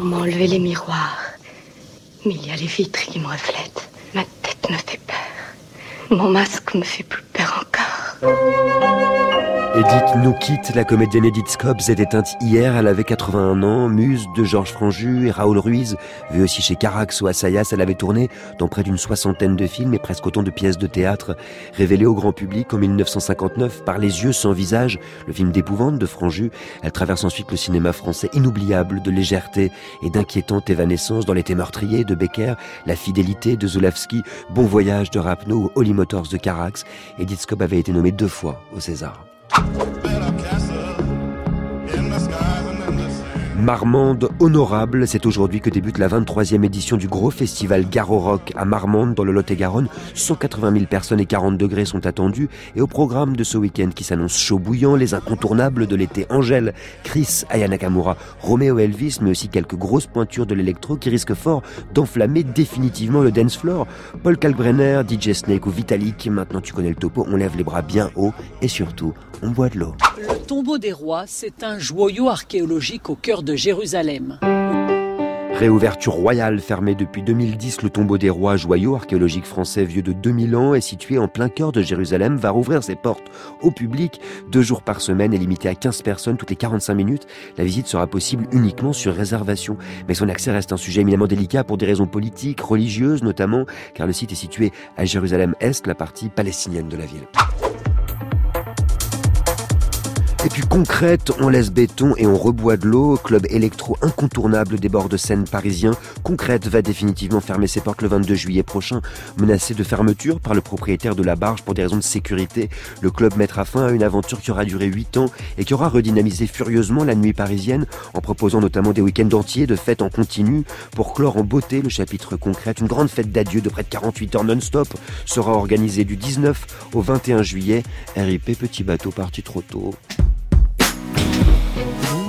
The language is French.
On m'a enlevé les miroirs. Mais il y a les vitres qui me reflètent. Ma tête me fait peur. Mon masque me fait plus peur encore. Edith nous quitte, la comédienne Edith Scobbs est éteinte hier, elle avait 81 ans, muse de Georges Franju et Raoul Ruiz, vue aussi chez Carax ou Assayas, elle avait tourné dans près d'une soixantaine de films et presque autant de pièces de théâtre, révélée au grand public en 1959 par Les yeux sans visage, le film d'épouvante de Franju, elle traverse ensuite le cinéma français inoubliable de légèreté et d'inquiétante évanescence dans l'été meurtrier de Becker, La fidélité de Zulawski, Bon voyage de Rapno ou Holy Motors de Carax, Edith Scobbs avait été nommée deux fois au César. Better castle in the sky. Marmande honorable, c'est aujourd'hui que débute la 23e édition du gros festival Garo Rock à Marmande dans le Lot-et-Garonne. 180 000 personnes et 40 degrés sont attendus et au programme de ce week-end qui s'annonce chaud bouillant, les incontournables de l'été Angèle, Chris, Aya Nakamura, Romeo Elvis, mais aussi quelques grosses pointures de l'électro qui risquent fort d'enflammer définitivement le dance floor. Paul Kalbrenner, DJ Snake ou Vitalik, maintenant tu connais le topo, on lève les bras bien haut et surtout on boit de l'eau. Le tombeau des rois, c'est un joyau archéologique au cœur de Jérusalem. Réouverture royale fermée depuis 2010, le tombeau des rois, joyau archéologique français vieux de 2000 ans, est situé en plein cœur de Jérusalem, va rouvrir ses portes au public deux jours par semaine et limité à 15 personnes toutes les 45 minutes. La visite sera possible uniquement sur réservation. Mais son accès reste un sujet éminemment délicat pour des raisons politiques, religieuses notamment, car le site est situé à Jérusalem-Est, la partie palestinienne de la ville. Et puis concrète, on laisse béton et on reboit de l'eau. Club électro incontournable des bords de Seine parisiens. Concrète va définitivement fermer ses portes le 22 juillet prochain. Menacé de fermeture par le propriétaire de la barge pour des raisons de sécurité, le club mettra fin à une aventure qui aura duré 8 ans et qui aura redynamisé furieusement la nuit parisienne en proposant notamment des week-ends entiers de fêtes en continu pour clore en beauté le chapitre concret. Une grande fête d'adieu de près de 48 heures non-stop sera organisée du 19 au 21 juillet. RIP Petit Bateau parti trop tôt. Mm-hmm.